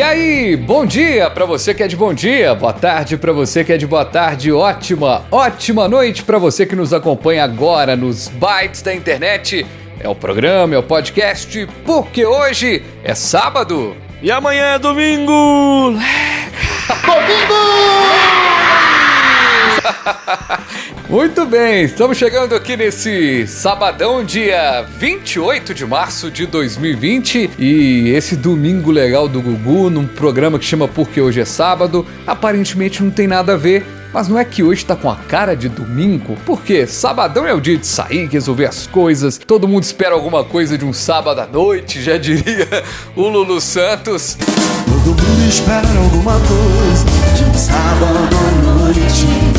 E aí, bom dia para você que é de bom dia, boa tarde para você que é de boa tarde, ótima, ótima noite para você que nos acompanha agora nos bytes da internet. É o programa, é o podcast, porque hoje é sábado. E amanhã é domingo! Muito bem, estamos chegando aqui nesse sabadão, dia 28 de março de 2020 e esse domingo legal do Gugu num programa que chama Porque Hoje é Sábado. Aparentemente não tem nada a ver, mas não é que hoje tá com a cara de domingo? Porque sabadão é o dia de sair, resolver as coisas, todo mundo espera alguma coisa de um sábado à noite, já diria o Lulu Santos. Todo mundo espera alguma coisa de um sábado à noite.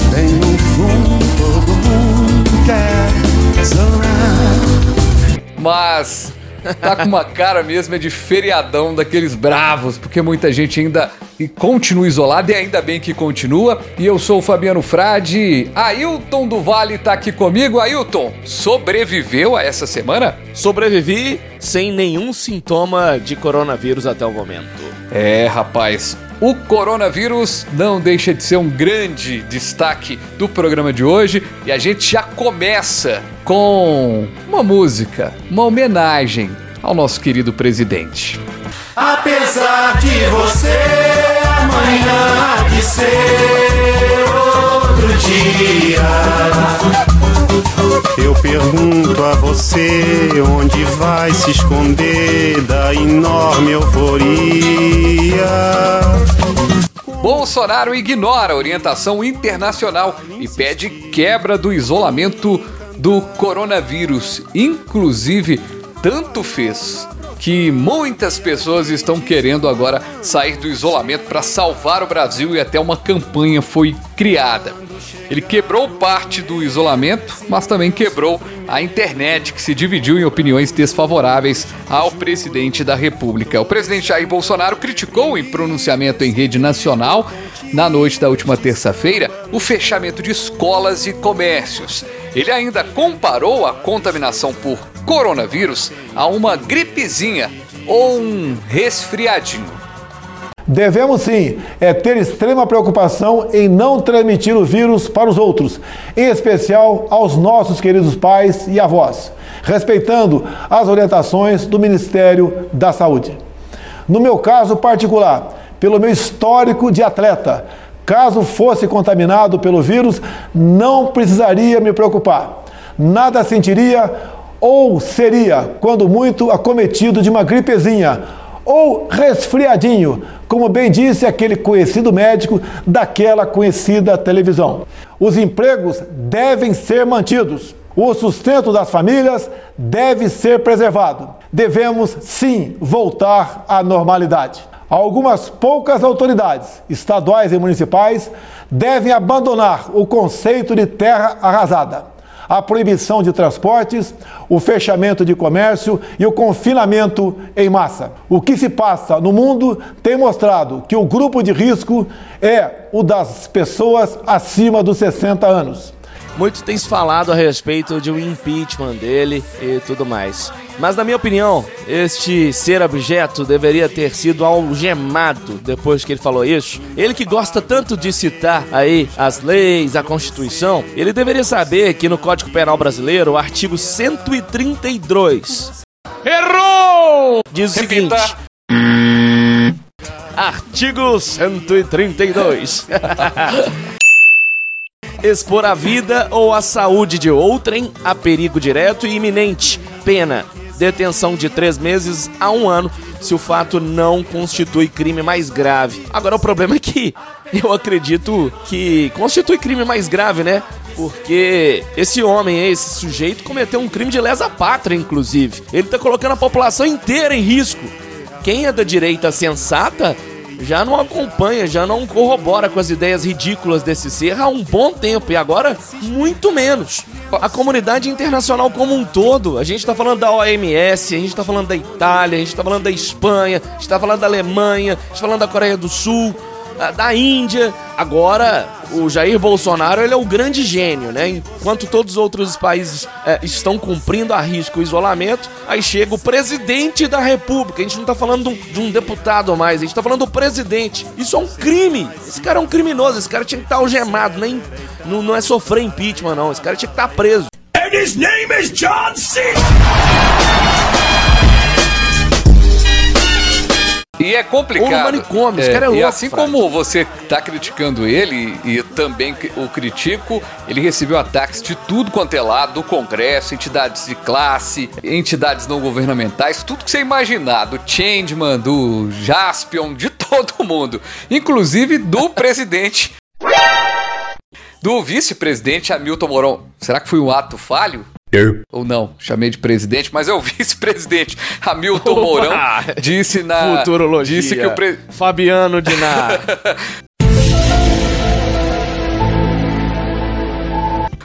Mas tá com uma cara mesmo é de feriadão daqueles bravos, porque muita gente ainda continua isolada e ainda bem que continua. E eu sou o Fabiano Frade. Ailton do Vale tá aqui comigo. Ailton, sobreviveu a essa semana? Sobrevivi sem nenhum sintoma de coronavírus até o momento. É, rapaz, o coronavírus não deixa de ser um grande destaque do programa de hoje e a gente já começa com uma música, uma homenagem ao nosso querido presidente. Apesar de você amanhã de ser dia. Eu pergunto a você onde vai se esconder da enorme euforia. Bolsonaro ignora a orientação internacional e pede quebra do isolamento do coronavírus. Inclusive, tanto fez que muitas pessoas estão querendo agora sair do isolamento para salvar o Brasil e até uma campanha foi criada. Ele quebrou parte do isolamento, mas também quebrou a internet, que se dividiu em opiniões desfavoráveis ao presidente da República. O presidente Jair Bolsonaro criticou em pronunciamento em rede nacional, na noite da última terça-feira, o fechamento de escolas e comércios. Ele ainda comparou a contaminação por coronavírus a uma gripezinha ou um resfriadinho. Devemos sim é ter extrema preocupação em não transmitir o vírus para os outros, em especial aos nossos queridos pais e avós, respeitando as orientações do Ministério da Saúde. No meu caso particular, pelo meu histórico de atleta, caso fosse contaminado pelo vírus, não precisaria me preocupar. Nada sentiria ou seria, quando muito, acometido de uma gripezinha ou resfriadinho, como bem disse aquele conhecido médico daquela conhecida televisão. Os empregos devem ser mantidos. O sustento das famílias deve ser preservado. Devemos sim voltar à normalidade. Algumas poucas autoridades, estaduais e municipais, devem abandonar o conceito de terra arrasada a proibição de transportes, o fechamento de comércio e o confinamento em massa. O que se passa no mundo tem mostrado que o grupo de risco é o das pessoas acima dos 60 anos. Muito tem se falado a respeito de um impeachment dele e tudo mais. Mas, na minha opinião, este ser objeto deveria ter sido algemado depois que ele falou isso. Ele que gosta tanto de citar aí as leis, a Constituição, ele deveria saber que no Código Penal Brasileiro, o artigo 132. Errou! Diz o Repita. seguinte. Artigo 132. Expor a vida ou a saúde de outrem a perigo direto e iminente. Pena. Detenção de três meses a um ano se o fato não constitui crime mais grave. Agora o problema é que eu acredito que constitui crime mais grave, né? Porque esse homem, esse sujeito, cometeu um crime de lesa pátria, inclusive. Ele tá colocando a população inteira em risco. Quem é da direita sensata já não acompanha, já não corrobora com as ideias ridículas desse ser há um bom tempo e agora muito menos. A comunidade internacional como um todo, a gente tá falando da OMS, a gente tá falando da Itália, a gente tá falando da Espanha, a gente tá falando da Alemanha, a gente tá falando da Coreia do Sul, da Índia. Agora, o Jair Bolsonaro ele é o grande gênio, né? Enquanto todos os outros países é, estão cumprindo a risco o isolamento, aí chega o presidente da República. A gente não tá falando de um, de um deputado mais, a gente tá falando do presidente. Isso é um crime. Esse cara é um criminoso, esse cara tinha que estar tá algemado, nem não, não é sofrer impeachment, não. Esse cara tinha que estar tá preso. And his name is John C. E é complicado. Ou no manicômio, é, esse cara é louco. E assim como você tá criticando ele, e também o critico, ele recebeu ataques de tudo quanto é lado, do Congresso, entidades de classe, entidades não governamentais, tudo que você imaginar, do Changeman, do Jaspion, de todo mundo. Inclusive do presidente do vice-presidente Hamilton Mourão. Será que foi um ato falho? Ou não, chamei de presidente, mas é o vice-presidente Hamilton Opa! Mourão disse na Futurologia. disse que o pre... Fabiano Dinar.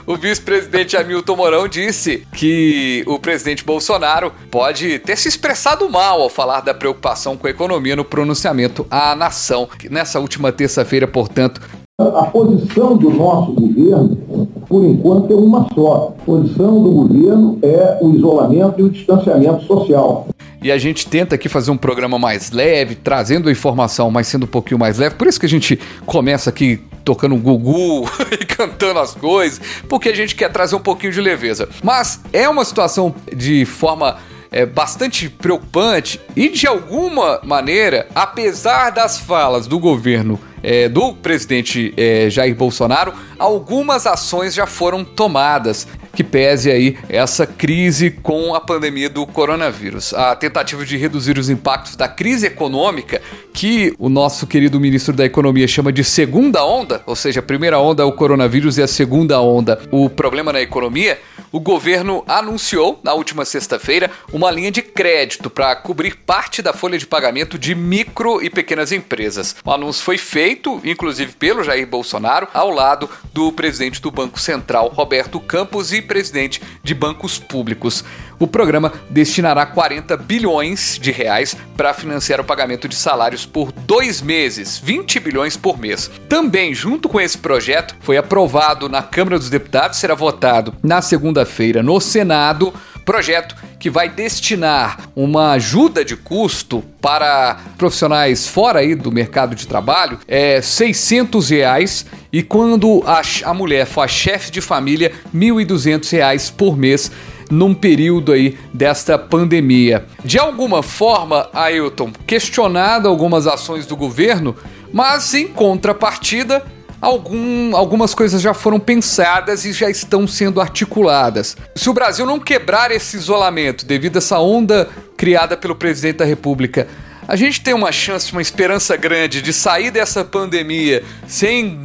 O vice-presidente Hamilton Mourão disse que o presidente Bolsonaro pode ter se expressado mal ao falar da preocupação com a economia no pronunciamento à nação. Nessa última terça-feira, portanto, a posição do nosso governo, por enquanto, é uma só. A posição do governo é o isolamento e o distanciamento social. E a gente tenta aqui fazer um programa mais leve, trazendo a informação, mas sendo um pouquinho mais leve. Por isso que a gente começa aqui tocando um gugu e cantando as coisas, porque a gente quer trazer um pouquinho de leveza. Mas é uma situação de forma é, bastante preocupante e, de alguma maneira, apesar das falas do governo é, do presidente é, Jair Bolsonaro, algumas ações já foram tomadas que pese aí essa crise com a pandemia do coronavírus. A tentativa de reduzir os impactos da crise econômica, que o nosso querido ministro da Economia chama de segunda onda, ou seja, a primeira onda é o coronavírus e a segunda onda o problema na economia, o governo anunciou na última sexta-feira uma linha de crédito para cobrir parte da folha de pagamento de micro e pequenas empresas. O anúncio foi feito, inclusive pelo Jair Bolsonaro, ao lado do presidente do Banco Central, Roberto Campos, e presidente de bancos públicos. O programa destinará 40 bilhões de reais para financiar o pagamento de salários por dois meses, 20 bilhões por mês. Também, junto com esse projeto, foi aprovado na Câmara dos Deputados, será votado na segunda-feira no Senado projeto que vai destinar uma ajuda de custo para profissionais fora aí do mercado de trabalho é 600 reais e quando a, a mulher for chefe de família 1.200 reais por mês num período aí desta pandemia. De alguma forma, Ailton, questionado algumas ações do governo, mas em contrapartida algum, algumas coisas já foram pensadas e já estão sendo articuladas. Se o Brasil não quebrar esse isolamento devido a essa onda criada pelo presidente da República, a gente tem uma chance, uma esperança grande de sair dessa pandemia sem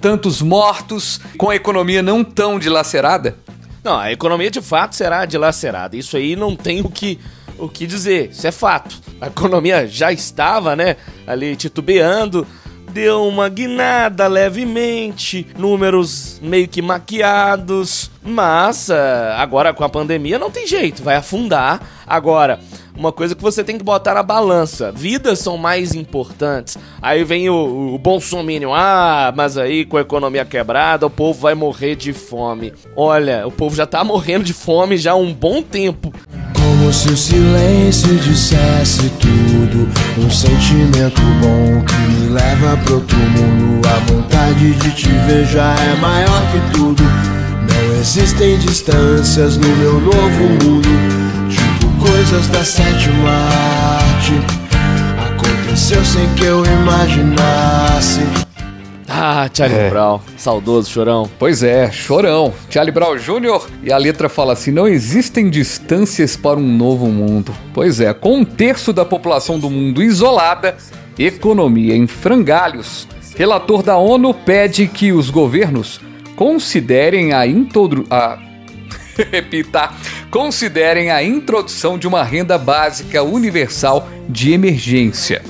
tantos mortos, com a economia não tão dilacerada? Não, a economia de fato será dilacerada. Isso aí não tem o que, o que dizer. Isso é fato. A economia já estava, né, ali titubeando deu uma guinada levemente, números meio que maquiados, mas uh, agora com a pandemia não tem jeito, vai afundar. Agora, uma coisa que você tem que botar na balança: vidas são mais importantes. Aí vem o, o Bolsonaro, ah, mas aí com a economia quebrada o povo vai morrer de fome. Olha, o povo já tá morrendo de fome já há um bom tempo. Como se o silêncio dissesse tudo Um sentimento bom que me leva pro outro mundo A vontade de te ver já é maior que tudo Não existem distâncias no meu novo mundo coisas da sétima arte Aconteceu sem que eu imaginasse ah, Charlie é. Brown, saudoso chorão. Pois é, chorão. Charlie Brown Jr. E a letra fala assim: não existem distâncias para um novo mundo. Pois é, com um terço da população do mundo isolada, economia em frangalhos. Relator da ONU pede que os governos considerem a introdu... A... Repita. Considerem a introdução de uma renda básica universal de emergência.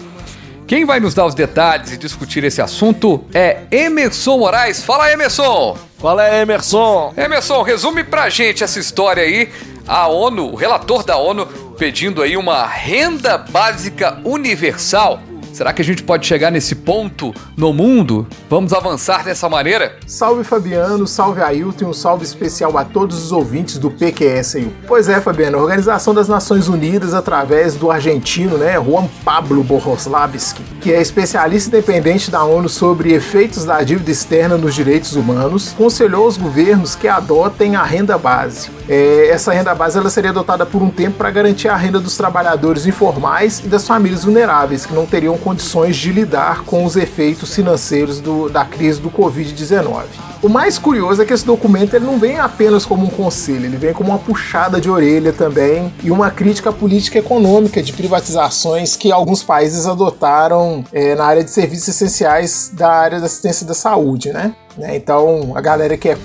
Quem vai nos dar os detalhes e discutir esse assunto é Emerson Moraes. Fala, Emerson! É, Emerson? Emerson, resume pra gente essa história aí. A ONU, o relator da ONU, pedindo aí uma renda básica universal Será que a gente pode chegar nesse ponto no mundo? Vamos avançar dessa maneira? Salve Fabiano, salve Ailton um salve especial a todos os ouvintes do PQS. Pois é, Fabiano, a Organização das Nações Unidas, através do argentino, né, Juan Pablo Boroslavski, que é especialista independente da ONU sobre efeitos da dívida externa nos direitos humanos, conselhou os governos que adotem a renda base. É, essa renda base ela seria adotada por um tempo para garantir a renda dos trabalhadores informais e das famílias vulneráveis que não teriam condições de lidar com os efeitos financeiros do, da crise do Covid-19. O mais curioso é que esse documento ele não vem apenas como um conselho, ele vem como uma puxada de orelha também e uma crítica política econômica de privatizações que alguns países adotaram é, na área de serviços essenciais da área da assistência da saúde, né? Né? Então, a galera que é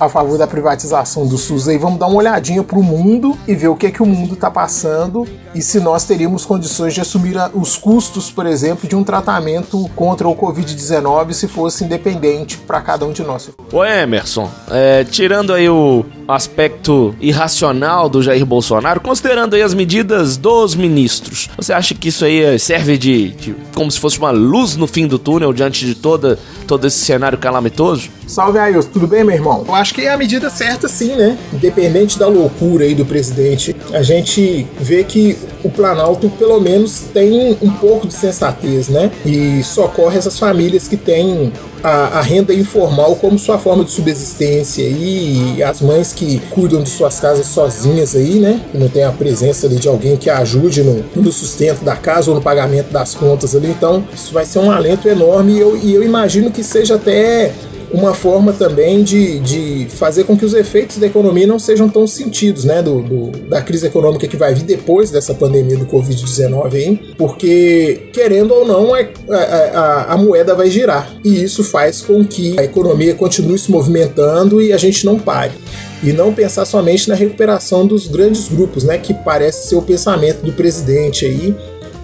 a favor da privatização do SUS aí, vamos dar uma olhadinha para o mundo e ver o que é que o mundo está passando e se nós teríamos condições de assumir os custos, por exemplo, de um tratamento contra o Covid-19 se fosse independente para cada um de nós. Ô Emerson, é, tirando aí o aspecto irracional do Jair Bolsonaro, considerando aí as medidas dos ministros, você acha que isso aí serve de, de como se fosse uma luz no fim do túnel diante de toda, todo esse cenário calamitoso? Salve Ailton, tudo bem, meu irmão? Eu acho que é a medida certa sim, né? Independente da loucura aí do presidente, a gente vê que o Planalto pelo menos tem um pouco de sensatez, né? E socorre essas famílias que têm a, a, renda informal como sua forma de subsistência e as mães que cuidam de suas casas sozinhas aí, né? Que não tem a presença ali de alguém que ajude no, no sustento da casa ou no pagamento das contas ali. Então, isso vai ser um alento enorme e eu, e eu imagino que seja até uma forma também de, de fazer com que os efeitos da economia não sejam tão sentidos, né, do, do da crise econômica que vai vir depois dessa pandemia do Covid-19 aí, porque, querendo ou não, a, a, a, moeda vai girar, e isso faz com que a economia continue se movimentando e a gente não pare. E não pensar somente na recuperação dos grandes grupos, né, que parece ser o pensamento do presidente aí,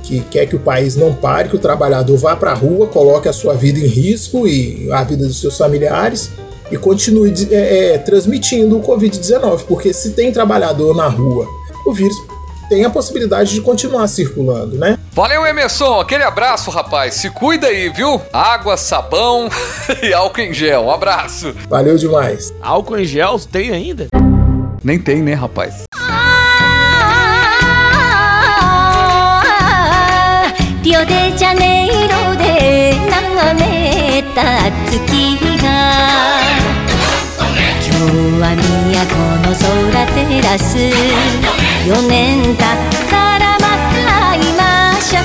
que quer que o país não pare, que o trabalhador vá para a rua, coloque a sua vida em risco e a vida dos seus familiares e continue é, é, transmitindo o Covid-19, porque se tem trabalhador na rua, o vírus tem a possibilidade de continuar circulando, né? Valeu, Emerson. Aquele abraço, rapaz. Se cuida aí, viu? Água, sabão e álcool em gel. Um abraço. Valeu demais. Álcool em gel tem ainda? Nem tem, né, rapaz? リオデジャネイロで眺めた月が。今日は都の空照らす4年経ったらまた会いましょう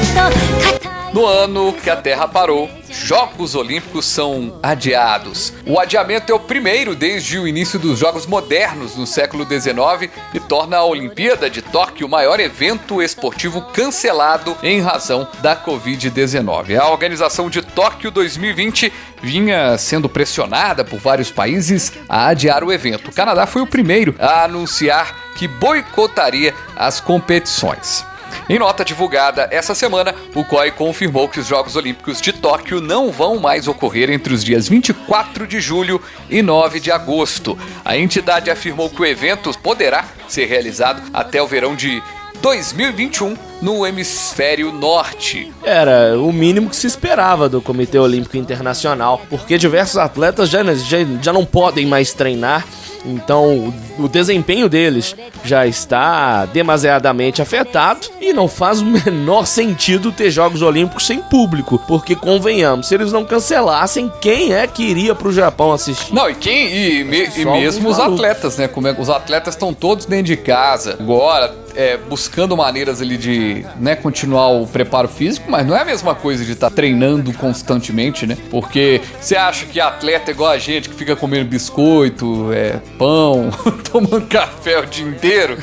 と No ano que a Terra parou, Jogos Olímpicos são adiados. O adiamento é o primeiro desde o início dos Jogos Modernos no século XIX e torna a Olimpíada de Tóquio o maior evento esportivo cancelado em razão da Covid-19. A organização de Tóquio 2020 vinha sendo pressionada por vários países a adiar o evento. O Canadá foi o primeiro a anunciar que boicotaria as competições. Em nota divulgada essa semana, o COI confirmou que os Jogos Olímpicos de Tóquio não vão mais ocorrer entre os dias 24 de julho e 9 de agosto. A entidade afirmou que o evento poderá ser realizado até o verão de 2021 no hemisfério norte. Era o mínimo que se esperava do Comitê Olímpico Internacional, porque diversos atletas já, já, já não podem mais treinar então, o desempenho deles já está demasiadamente afetado e não faz o menor sentido ter Jogos Olímpicos sem público, porque convenhamos, se eles não cancelassem, quem é que iria para o Japão assistir? Não, e quem e, me, e mesmo os atletas, né? Como é, os atletas estão todos dentro de casa agora, é, buscando maneiras ali de né, continuar o preparo físico, mas não é a mesma coisa de estar tá treinando constantemente, né? Porque você acha que atleta é igual a gente que fica comendo biscoito, é, pão, tomando café o dia inteiro?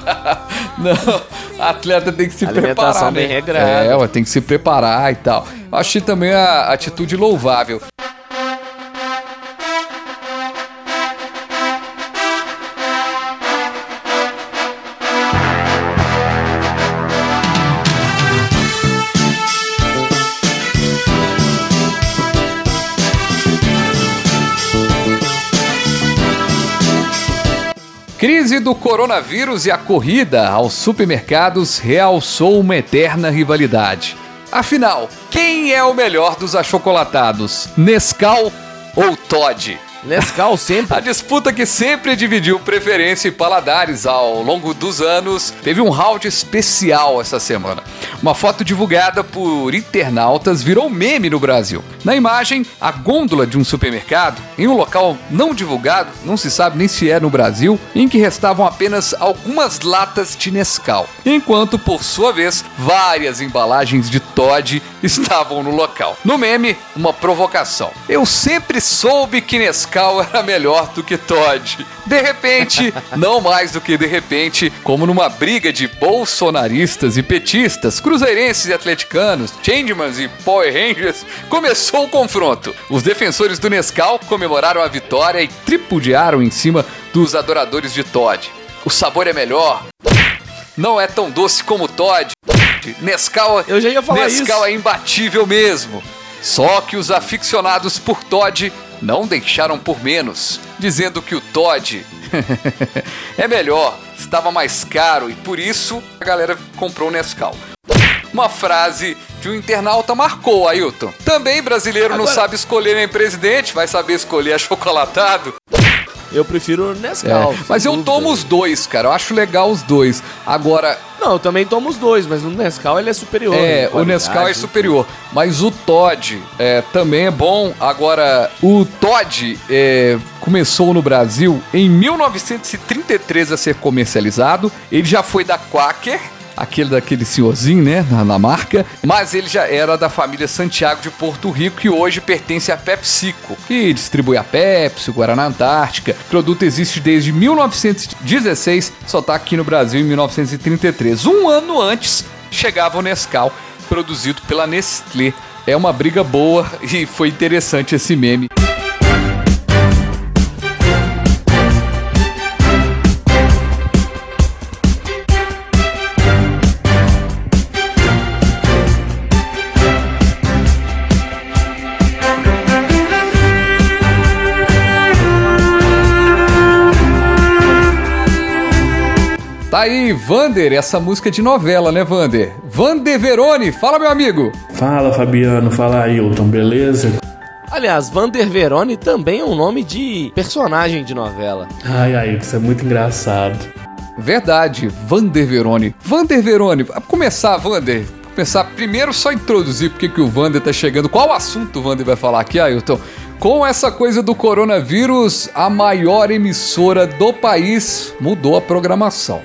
não, atleta tem que se Alimentação preparar. Bem né? regrada. É, tem que se preparar e tal. Achei também a atitude louvável. Crise do coronavírus e a corrida aos supermercados realçou uma eterna rivalidade. Afinal, quem é o melhor dos achocolatados? Nescau ou Todd? Nescau sempre. A disputa que sempre dividiu preferência e paladares ao longo dos anos teve um round especial essa semana. Uma foto divulgada por internautas virou meme no Brasil. Na imagem, a gôndola de um supermercado, em um local não divulgado, não se sabe nem se é no Brasil, em que restavam apenas algumas latas de Nescau, enquanto, por sua vez, várias embalagens de Todd estavam no local. No meme, uma provocação. Eu sempre soube que Nescau era melhor do que Todd. De repente, não mais do que de repente, como numa briga de bolsonaristas e petistas, cruzeirenses e atleticanos, changemans e Power Rangers, começou o confronto. Os defensores do Nescau comemoraram a vitória e tripudiaram em cima dos adoradores de Todd. O sabor é melhor. Não é tão doce como Todd. Nescau, Eu já ia falar Nescau isso. é imbatível mesmo. Só que os aficionados por Todd não deixaram por menos, dizendo que o Todd é melhor, estava mais caro e por isso a galera comprou o Nescau. Uma frase de um internauta marcou, Ailton. Também brasileiro não Agora- sabe escolher nem presidente, vai saber escolher achocolatado. Eu prefiro Nescau. É, mas eu tomo os dois, cara. Eu acho legal os dois. Agora, Não, eu também tomo os dois, mas o Nescau ele é superior. É, o. Nescau é superior. Mas o Todd é, também é bom. Agora, o Todd é, começou no Brasil em 1933 a ser comercializado. Ele já foi da Quaker. Aquele daquele senhorzinho, né, na, na marca, mas ele já era da família Santiago de Porto Rico e hoje pertence à PepsiCo, que distribui a Pepsi, Guaraná Antártica. O produto existe desde 1916, só tá aqui no Brasil em 1933. Um ano antes chegava o Nescau, produzido pela Nestlé. É uma briga boa e foi interessante esse meme. Aí, Vander, essa música de novela, né, Vander? Vander Verone, fala, meu amigo. Fala Fabiano, fala Ailton, beleza? Aliás, Vander Verone também é um nome de personagem de novela. Ai, ai, isso é muito engraçado. Verdade, Vander Verone. Vander Verone, pra começar, Vander, começar primeiro só introduzir porque que o Vander tá chegando. Qual assunto o Vander vai falar aqui, Ailton? Com essa coisa do coronavírus, a maior emissora do país mudou a programação.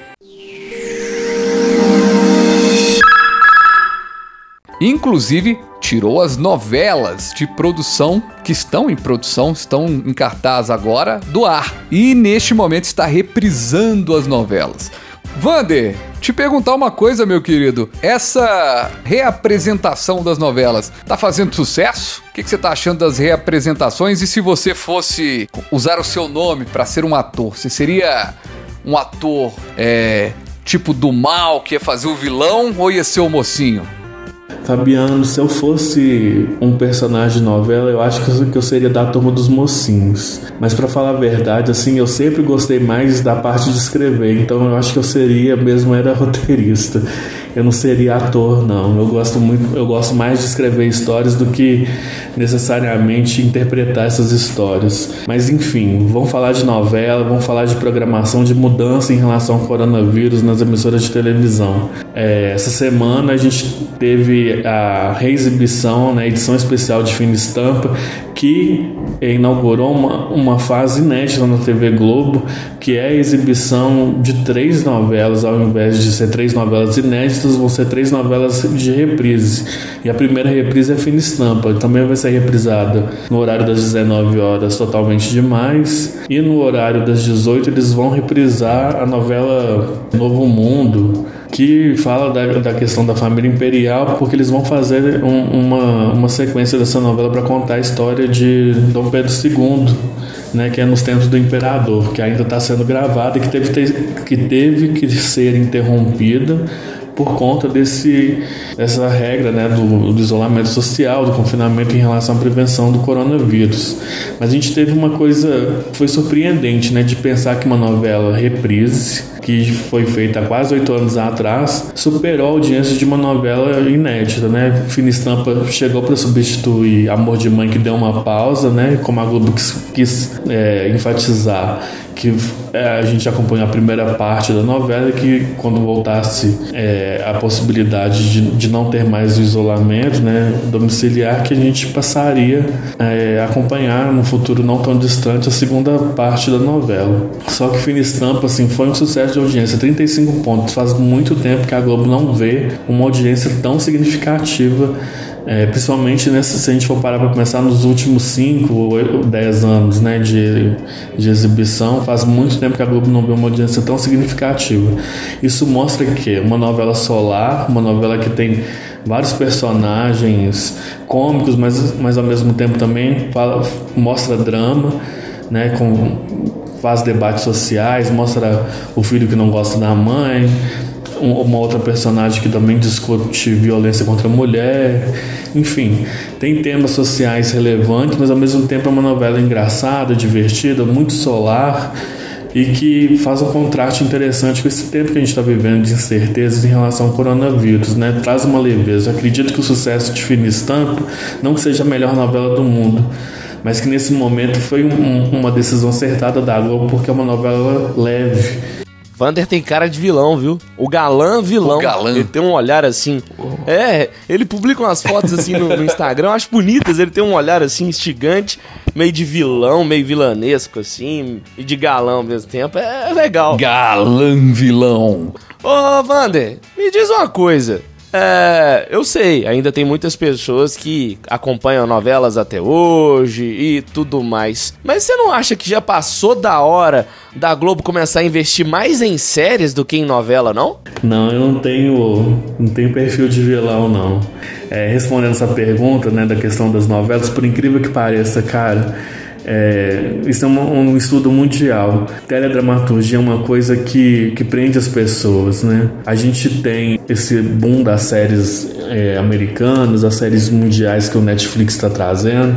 Inclusive, tirou as novelas de produção que estão em produção, estão em cartaz agora, do ar. E neste momento está reprisando as novelas. Vander, te perguntar uma coisa, meu querido. Essa reapresentação das novelas tá fazendo sucesso? O que, que você tá achando das reapresentações? E se você fosse usar o seu nome para ser um ator, você seria um ator é, tipo do mal que ia fazer o vilão ou ia ser o mocinho? Fabiano, se eu fosse um personagem de novela, eu acho que eu, seria da turma dos mocinhos. Mas pra falar a verdade, assim, eu sempre gostei mais da parte de escrever, então eu acho que eu seria mesmo era roteirista. Eu não seria ator, não. Eu gosto muito, eu gosto mais de escrever histórias do que necessariamente interpretar essas histórias. Mas enfim, vamos falar de novela, vamos falar de programação, de mudança em relação ao coronavírus nas emissoras de televisão. É, essa semana a gente teve a reexibição, né, edição especial de Fina Estampa, que inaugurou uma, uma fase inédita na TV Globo, que é a exibição de três novelas, ao invés de ser três novelas inéditas, vão ser três novelas de reprise. E a primeira reprise é Fina Estampa, também vai ser reprisada no horário das 19 horas, totalmente demais, e no horário das 18 eles vão reprisar a novela Novo Mundo, que fala da, da questão da família imperial, porque eles vão fazer um- uma, uma sequência dessa novela para contar a história de Dom Pedro II, né, que é nos tempos do imperador, que ainda está sendo gravada e que teve, que teve que ser interrompida por conta desse, dessa regra né, do, do isolamento social, do confinamento em relação à prevenção do coronavírus. Mas a gente teve uma coisa foi surpreendente, né, de pensar que uma novela reprise que foi feita há quase oito anos atrás, superou a audiência de uma novela inédita, né? Fina Estampa chegou para substituir Amor de Mãe, que deu uma pausa, né? Como a Globo quis, quis é, enfatizar que é, a gente acompanhou a primeira parte da novela que quando voltasse é, a possibilidade de, de não ter mais o isolamento né, domiciliar que a gente passaria é, a acompanhar no futuro não tão distante a segunda parte da novela. Só que Fina Estampa assim, foi um sucesso de audiência, 35 pontos. Faz muito tempo que a Globo não vê uma audiência tão significativa é, principalmente nessa, se a gente for parar para começar nos últimos 5 ou 10 anos né, de, de exibição, faz muito tempo que a Globo não vê uma audiência tão significativa. Isso mostra que uma novela solar, uma novela que tem vários personagens cômicos, mas, mas ao mesmo tempo também fala, mostra drama, né, com, faz debates sociais, mostra o filho que não gosta da mãe, uma outra personagem que também discute violência contra a mulher. Enfim, tem temas sociais relevantes, mas ao mesmo tempo é uma novela engraçada, divertida, muito solar e que faz um contraste interessante com esse tempo que a gente está vivendo de incertezas em relação ao coronavírus, né? Traz uma leveza. Acredito que o sucesso de Fina Estampa não que seja a melhor novela do mundo, mas que nesse momento foi um, uma decisão acertada da Globo porque é uma novela leve Vander tem cara de vilão, viu? O galã vilão. O galã. Ele tem um olhar assim. É, ele publica umas fotos assim no, no Instagram, acho bonitas. Ele tem um olhar assim instigante, meio de vilão, meio vilanesco assim, e de galã ao mesmo tempo. É, é legal. Galã vilão. Ô, Vander, me diz uma coisa. É, eu sei, ainda tem muitas pessoas que acompanham novelas até hoje e tudo mais. Mas você não acha que já passou da hora da Globo começar a investir mais em séries do que em novela, não? Não, eu não tenho, não tenho perfil de vilão, não. É, respondendo essa pergunta, né, da questão das novelas, por incrível que pareça, cara é, isso é um, um, estudo mundial. Teledramaturgia é uma coisa que, que prende as pessoas, né? A gente tem esse boom das séries é, americanas, as séries mundiais que o Netflix está trazendo.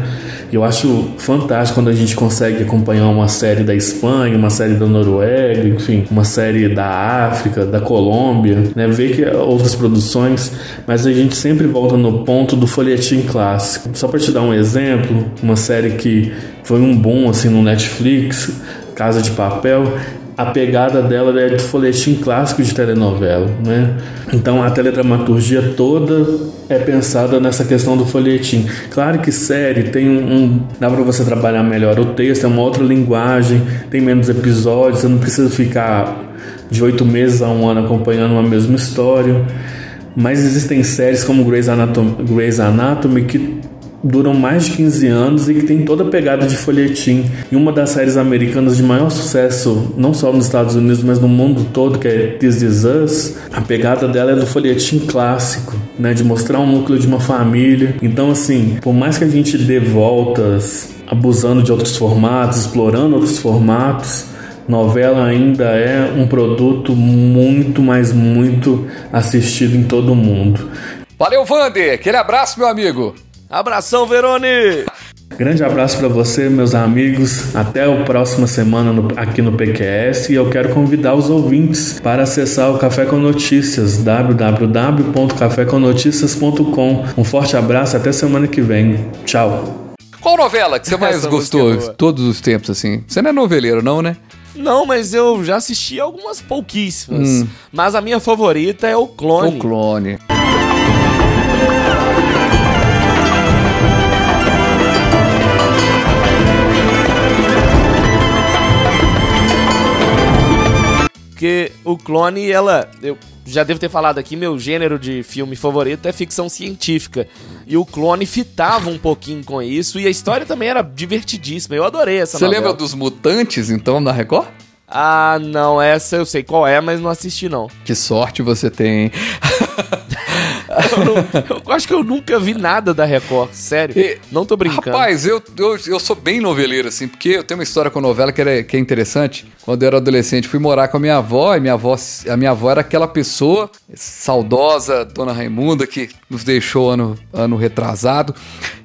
Eu acho fantástico quando a gente consegue acompanhar uma série da Espanha, uma série da Noruega, enfim, uma série da África, da Colômbia, né? Ver que outras produções, mas a gente sempre volta no ponto do folhetim clássico. Só para te dar um exemplo, uma série que foi um boom assim no Netflix, Casa de Papel, a pegada dela é de folhetim clássico de telenovela, né? Então a teledramaturgia toda é pensada nessa questão do folhetim. Claro que série tem um, um dá para você trabalhar melhor o texto, é uma outra linguagem, tem menos episódios, você não precisa ficar de oito meses a um ano acompanhando uma mesma história. Mas existem séries como Grey's Anatomy, Grey's Anatomy que duram mais de 15 anos e que tem toda a pegada de folhetim. E uma das séries americanas de maior sucesso, não só nos Estados Unidos, mas no mundo todo, que é This Is Us, a pegada dela é do folhetim clássico, né, de mostrar um núcleo de uma família. Então, assim, por mais que a gente dê voltas abusando de outros formatos, explorando outros formatos, novela ainda é um produto muito, mas muito assistido em todo o mundo. Valeu, Vander! Aquele abraço, meu amigo! Abração, Verone! Grande abraço para você, meus amigos. Até a próxima semana no, aqui no PQS e eu quero convidar os ouvintes para acessar o Café com Notícias, www.cafécomnoticias.com. Um forte abraço, até semana que vem. Tchau. Qual novela que você mais gostou todos os tempos assim? Você não é noveleiro não, né? Não, mas eu já assisti algumas pouquíssimas. Hum. Mas a minha favorita é o Clone. O Clone. Porque o clone, ela. Eu já devo ter falado aqui, meu gênero de filme favorito é ficção científica. E o clone fitava um pouquinho com isso. E a história também era divertidíssima. Eu adorei essa Você lembra dos Mutantes, então, na Record? Ah, não, essa eu sei qual é, mas não assisti não. Que sorte você tem. eu, não, eu, acho que eu nunca vi nada da Record, sério. E, não tô brincando. Rapaz, eu, eu, eu sou bem noveleiro, assim, porque eu tenho uma história com novela que é, que é interessante. quando eu era adolescente, fui morar com a minha avó, e minha avó, a minha avó era aquela pessoa saudosa, dona Raimunda, que nos deixou ano, ano retrasado.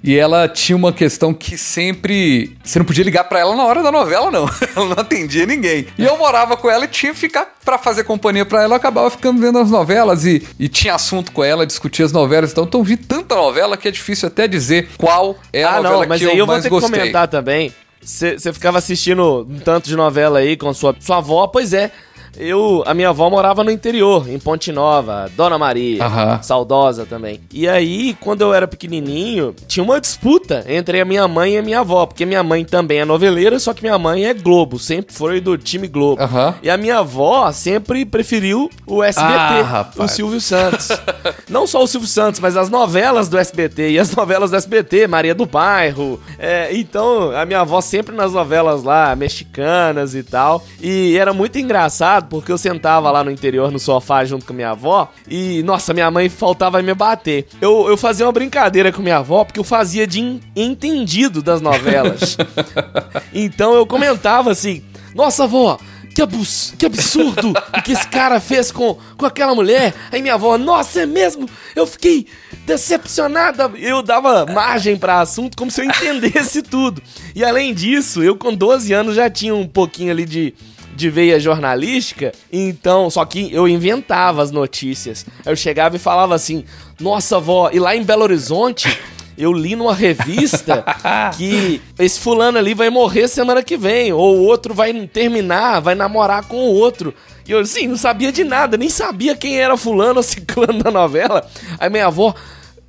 E ela tinha uma questão que sempre. Você não podia ligar para ela na hora da novela, não. ela não atendia ninguém. E eu morava com ela e tinha que ficar para fazer companhia para ela. Eu acabava ficando vendo as novelas e, e tinha assunto com ela, discutia as novelas. Então, então vi tanta novela que é difícil até dizer qual é a ah, novela não, mas que aí eu, eu vou mais ter gostei. que comentar também. Você ficava assistindo um tanto de novela aí com sua, sua avó, pois é. Eu, a minha avó morava no interior, em Ponte Nova, Dona Maria, Aham. saudosa também. E aí, quando eu era pequenininho, tinha uma disputa entre a minha mãe e a minha avó, porque minha mãe também é noveleira, só que minha mãe é Globo, sempre foi do time Globo. Aham. E a minha avó sempre preferiu o SBT, Ah, o. Silvio Santos. Não só o Silvio Santos, mas as novelas do SBT. E as novelas do SBT, Maria do Bairro. É, então, a minha avó sempre nas novelas lá, mexicanas e tal. E era muito engraçado, porque eu sentava lá no interior, no sofá, junto com minha avó. E, nossa, minha mãe faltava me bater. Eu, eu fazia uma brincadeira com minha avó, porque eu fazia de en- entendido das novelas. então, eu comentava assim, nossa, avó... Que, abus, que absurdo o que esse cara fez com, com aquela mulher. Aí minha avó, nossa, é mesmo? Eu fiquei decepcionada. Eu dava margem pra assunto como se eu entendesse tudo. E além disso, eu com 12 anos já tinha um pouquinho ali de, de veia jornalística. Então, só que eu inventava as notícias. Eu chegava e falava assim: Nossa, avó, e lá em Belo Horizonte. Eu li numa revista que esse fulano ali vai morrer semana que vem, ou o outro vai terminar, vai namorar com o outro. E eu, assim, não sabia de nada, nem sabia quem era fulano ou ciclano da novela. Aí minha avó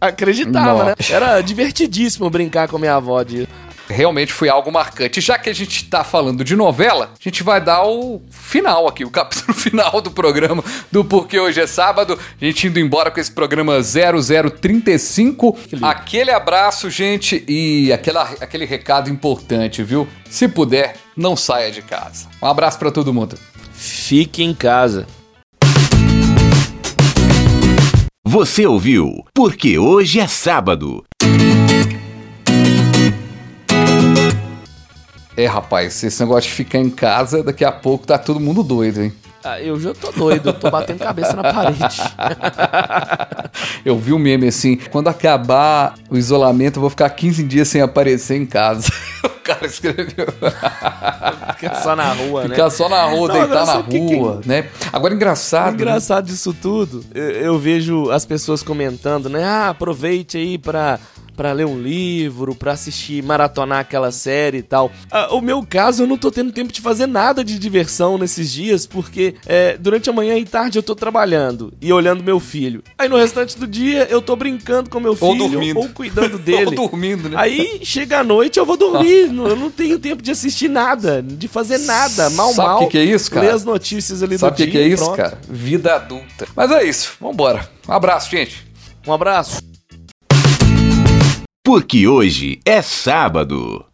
acreditava, né? Nossa. Era divertidíssimo brincar com minha avó disso. Realmente foi algo marcante. Já que a gente tá falando de novela, a gente vai dar o final aqui, o capítulo final do programa do Porquê Hoje é Sábado. A gente indo embora com esse programa 0035. Aquele abraço, gente, e aquela, aquele recado importante, viu? Se puder, não saia de casa. Um abraço pra todo mundo. Fique em casa. Você ouviu? Porque hoje é sábado. É, rapaz, esse negócio de ficar em casa, daqui a pouco tá todo mundo doido, hein? Ah, eu já tô doido, eu tô batendo cabeça na parede. Eu vi um meme assim, quando acabar o isolamento, eu vou ficar 15 dias sem aparecer em casa. o cara escreveu. Fica só na rua, né? Ficar só na rua, Não, deitar na sabe que que- rua, né? Agora, engraçado. né? engraçado disso tudo, eu, eu vejo as pessoas comentando, né? Ah, aproveite aí pra, pra ler um livro, pra assistir, maratonar aquela série e tal. Ah, o meu caso, eu não tô tendo tempo de fazer nada de diversão nesses dias, porque é, durante a manhã e tarde eu tô trabalhando e olhando meu filho. Aí no restante do dia eu tô brincando com meu filho Ou dormindo. ou cuidando dele. Ou dormindo, né? Aí chega a noite eu vou dormir, não- eu não tenho tempo de assistir nada, de fazer nada, mal Sabe mal. o que que é isso, cara? Ler as notícias ali Sabe o do que, dia que é isso, pronto. cara? Vida adulta. Mas é isso, vambora. Um abraço, gente. Um abraço porque hoje é sábado.